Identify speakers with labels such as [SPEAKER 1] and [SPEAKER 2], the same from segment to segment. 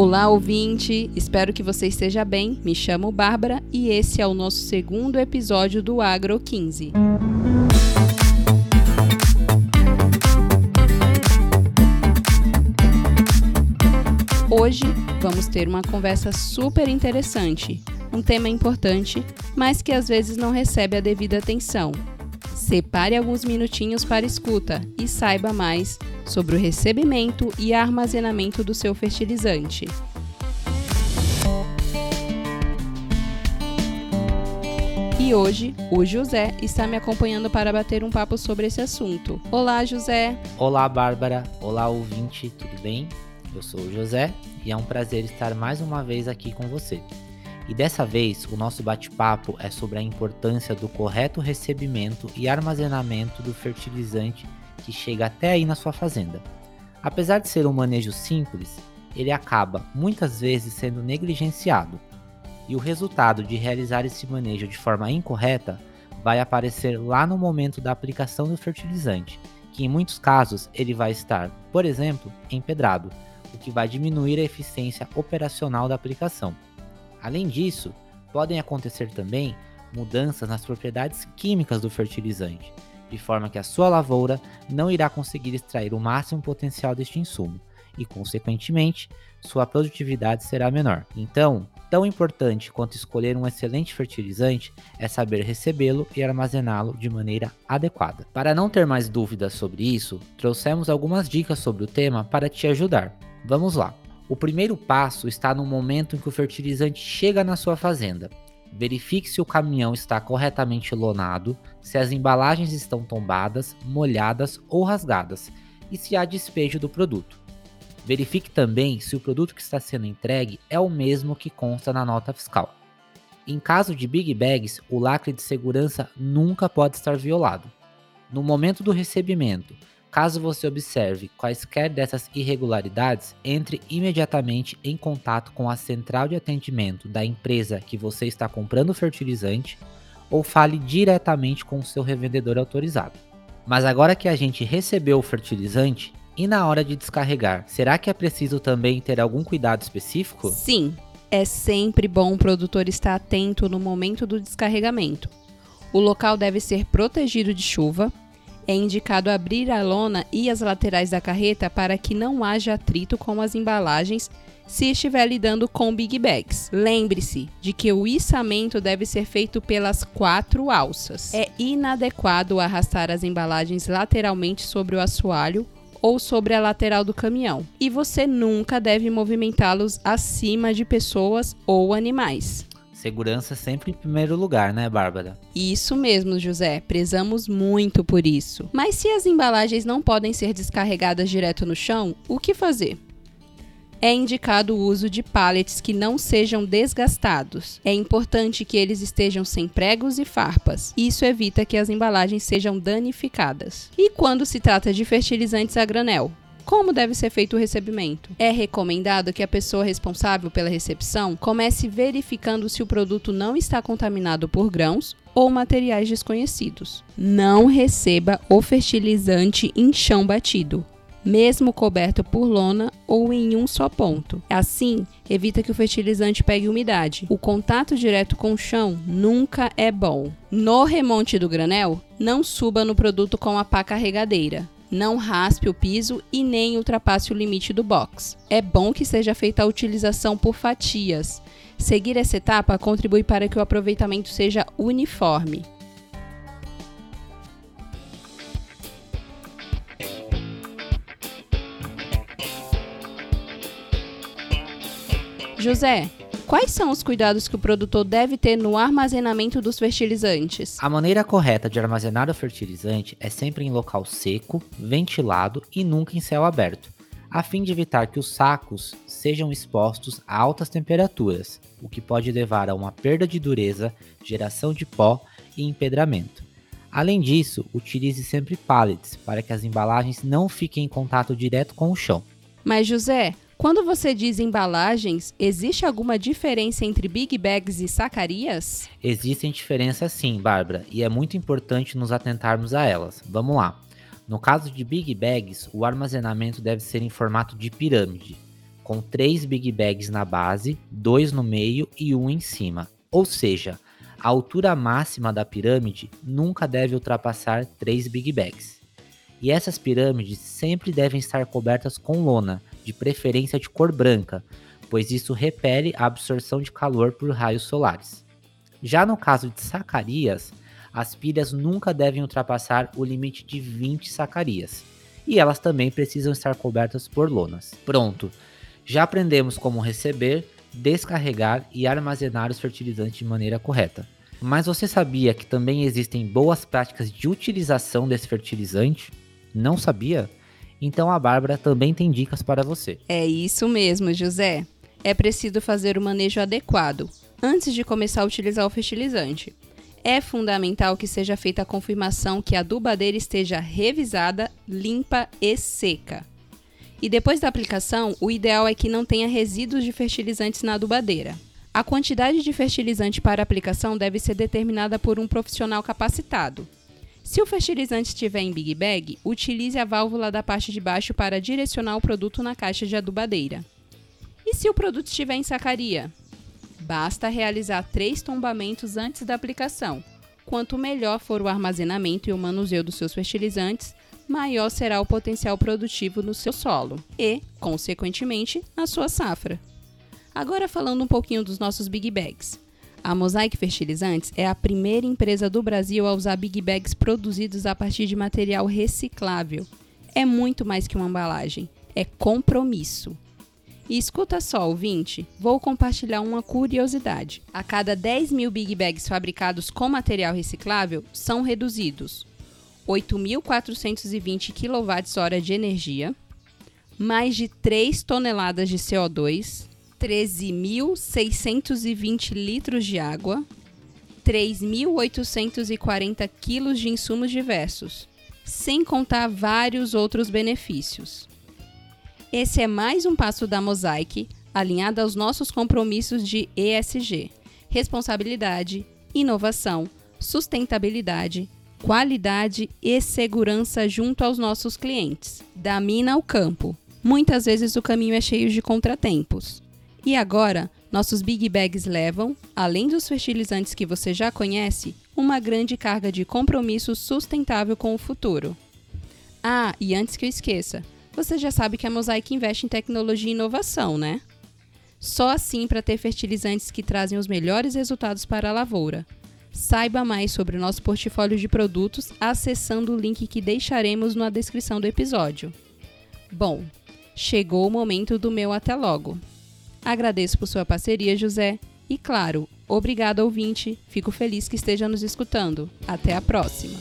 [SPEAKER 1] Olá, ouvinte! Espero que você esteja bem. Me chamo Bárbara e esse é o nosso segundo episódio do Agro 15. Hoje vamos ter uma conversa super interessante, um tema importante, mas que às vezes não recebe a devida atenção. Separe alguns minutinhos para escuta e saiba mais sobre o recebimento e armazenamento do seu fertilizante. E hoje, o José está me acompanhando para bater um papo sobre esse assunto. Olá, José!
[SPEAKER 2] Olá, Bárbara! Olá, ouvinte, tudo bem? Eu sou o José e é um prazer estar mais uma vez aqui com você. E dessa vez, o nosso bate-papo é sobre a importância do correto recebimento e armazenamento do fertilizante que chega até aí na sua fazenda. Apesar de ser um manejo simples, ele acaba muitas vezes sendo negligenciado. E o resultado de realizar esse manejo de forma incorreta vai aparecer lá no momento da aplicação do fertilizante, que em muitos casos ele vai estar, por exemplo, empedrado, o que vai diminuir a eficiência operacional da aplicação. Além disso, podem acontecer também mudanças nas propriedades químicas do fertilizante, de forma que a sua lavoura não irá conseguir extrair o máximo potencial deste insumo e, consequentemente, sua produtividade será menor. Então, tão importante quanto escolher um excelente fertilizante é saber recebê-lo e armazená-lo de maneira adequada. Para não ter mais dúvidas sobre isso, trouxemos algumas dicas sobre o tema para te ajudar. Vamos lá! O primeiro passo está no momento em que o fertilizante chega na sua fazenda. Verifique se o caminhão está corretamente lonado, se as embalagens estão tombadas, molhadas ou rasgadas e se há despejo do produto. Verifique também se o produto que está sendo entregue é o mesmo que consta na nota fiscal. Em caso de big bags, o lacre de segurança nunca pode estar violado. No momento do recebimento, Caso você observe quaisquer dessas irregularidades, entre imediatamente em contato com a central de atendimento da empresa que você está comprando o fertilizante ou fale diretamente com o seu revendedor autorizado. Mas agora que a gente recebeu o fertilizante, e na hora de descarregar, será que é preciso também ter algum cuidado específico?
[SPEAKER 1] Sim, é sempre bom o produtor estar atento no momento do descarregamento. O local deve ser protegido de chuva, é indicado abrir a lona e as laterais da carreta para que não haja atrito com as embalagens se estiver lidando com big bags. Lembre-se de que o içamento deve ser feito pelas quatro alças. É inadequado arrastar as embalagens lateralmente sobre o assoalho ou sobre a lateral do caminhão. E você nunca deve movimentá-los acima de pessoas ou animais.
[SPEAKER 2] Segurança sempre em primeiro lugar, né, Bárbara?
[SPEAKER 1] Isso mesmo, José. Prezamos muito por isso. Mas se as embalagens não podem ser descarregadas direto no chão, o que fazer? É indicado o uso de pallets que não sejam desgastados. É importante que eles estejam sem pregos e farpas. Isso evita que as embalagens sejam danificadas. E quando se trata de fertilizantes a granel? Como deve ser feito o recebimento? É recomendado que a pessoa responsável pela recepção comece verificando se o produto não está contaminado por grãos ou materiais desconhecidos. Não receba o fertilizante em chão batido mesmo coberto por lona ou em um só ponto. Assim, evita que o fertilizante pegue umidade. O contato direto com o chão nunca é bom. No remonte do granel, não suba no produto com a pá carregadeira não raspe o piso e nem ultrapasse o limite do box. É bom que seja feita a utilização por fatias. Seguir essa etapa contribui para que o aproveitamento seja uniforme. José, Quais são os cuidados que o produtor deve ter no armazenamento dos fertilizantes?
[SPEAKER 2] A maneira correta de armazenar o fertilizante é sempre em local seco, ventilado e nunca em céu aberto, a fim de evitar que os sacos sejam expostos a altas temperaturas, o que pode levar a uma perda de dureza, geração de pó e empedramento. Além disso, utilize sempre pallets para que as embalagens não fiquem em contato direto com o chão.
[SPEAKER 1] Mas José, quando você diz embalagens, existe alguma diferença entre big bags e sacarias?
[SPEAKER 2] Existem diferenças sim, Bárbara, e é muito importante nos atentarmos a elas. Vamos lá. No caso de big bags, o armazenamento deve ser em formato de pirâmide, com três Big Bags na base, dois no meio e um em cima. Ou seja, a altura máxima da pirâmide nunca deve ultrapassar 3 Big Bags. E essas pirâmides sempre devem estar cobertas com lona, de preferência de cor branca, pois isso repele a absorção de calor por raios solares. Já no caso de sacarias, as pilhas nunca devem ultrapassar o limite de 20 sacarias, e elas também precisam estar cobertas por lonas. Pronto, já aprendemos como receber, descarregar e armazenar os fertilizantes de maneira correta. Mas você sabia que também existem boas práticas de utilização desse fertilizante? Não sabia? Então a Bárbara também tem dicas para você.
[SPEAKER 1] É isso mesmo, José. É preciso fazer o manejo adequado antes de começar a utilizar o fertilizante. É fundamental que seja feita a confirmação que a adubadeira esteja revisada, limpa e seca. E depois da aplicação, o ideal é que não tenha resíduos de fertilizantes na adubadeira. A quantidade de fertilizante para aplicação deve ser determinada por um profissional capacitado. Se o fertilizante estiver em Big Bag, utilize a válvula da parte de baixo para direcionar o produto na caixa de adubadeira. E se o produto estiver em sacaria? Basta realizar três tombamentos antes da aplicação. Quanto melhor for o armazenamento e o manuseio dos seus fertilizantes, maior será o potencial produtivo no seu solo e, consequentemente, na sua safra. Agora falando um pouquinho dos nossos Big Bags. A Mosaic Fertilizantes é a primeira empresa do Brasil a usar Big Bags produzidos a partir de material reciclável. É muito mais que uma embalagem, é compromisso. E escuta só, ouvinte, vou compartilhar uma curiosidade. A cada 10 mil Big Bags fabricados com material reciclável, são reduzidos 8.420 kWh de energia, mais de 3 toneladas de CO2, 13.620 litros de água, 3.840 quilos de insumos diversos, sem contar vários outros benefícios. Esse é mais um passo da Mosaic, alinhado aos nossos compromissos de ESG: responsabilidade, inovação, sustentabilidade, qualidade e segurança junto aos nossos clientes. Da mina ao campo. Muitas vezes o caminho é cheio de contratempos. E agora, nossos Big Bags levam, além dos fertilizantes que você já conhece, uma grande carga de compromisso sustentável com o futuro. Ah, e antes que eu esqueça, você já sabe que a Mosaic investe em tecnologia e inovação, né? Só assim para ter fertilizantes que trazem os melhores resultados para a lavoura. Saiba mais sobre o nosso portfólio de produtos acessando o link que deixaremos na descrição do episódio. Bom, chegou o momento do meu até logo. Agradeço por sua parceria, José. E claro, obrigado ouvinte. Fico feliz que esteja nos escutando. Até a próxima.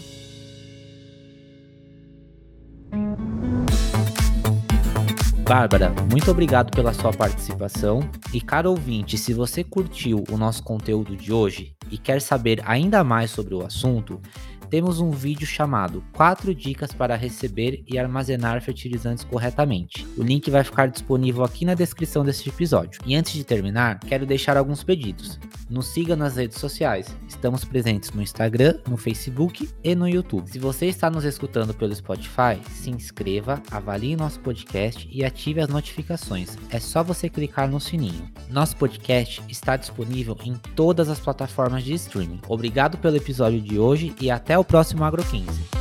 [SPEAKER 2] Bárbara, muito obrigado pela sua participação. E caro ouvinte, se você curtiu o nosso conteúdo de hoje e quer saber ainda mais sobre o assunto, temos um vídeo chamado 4 dicas para receber e armazenar fertilizantes corretamente. O link vai ficar disponível aqui na descrição deste episódio. E antes de terminar, quero deixar alguns pedidos. Nos siga nas redes sociais. Estamos presentes no Instagram, no Facebook e no YouTube. Se você está nos escutando pelo Spotify, se inscreva, avalie nosso podcast e ative as notificações. É só você clicar no sininho. Nosso podcast está disponível em todas as plataformas de streaming. Obrigado pelo episódio de hoje e até o próximo Agro 15.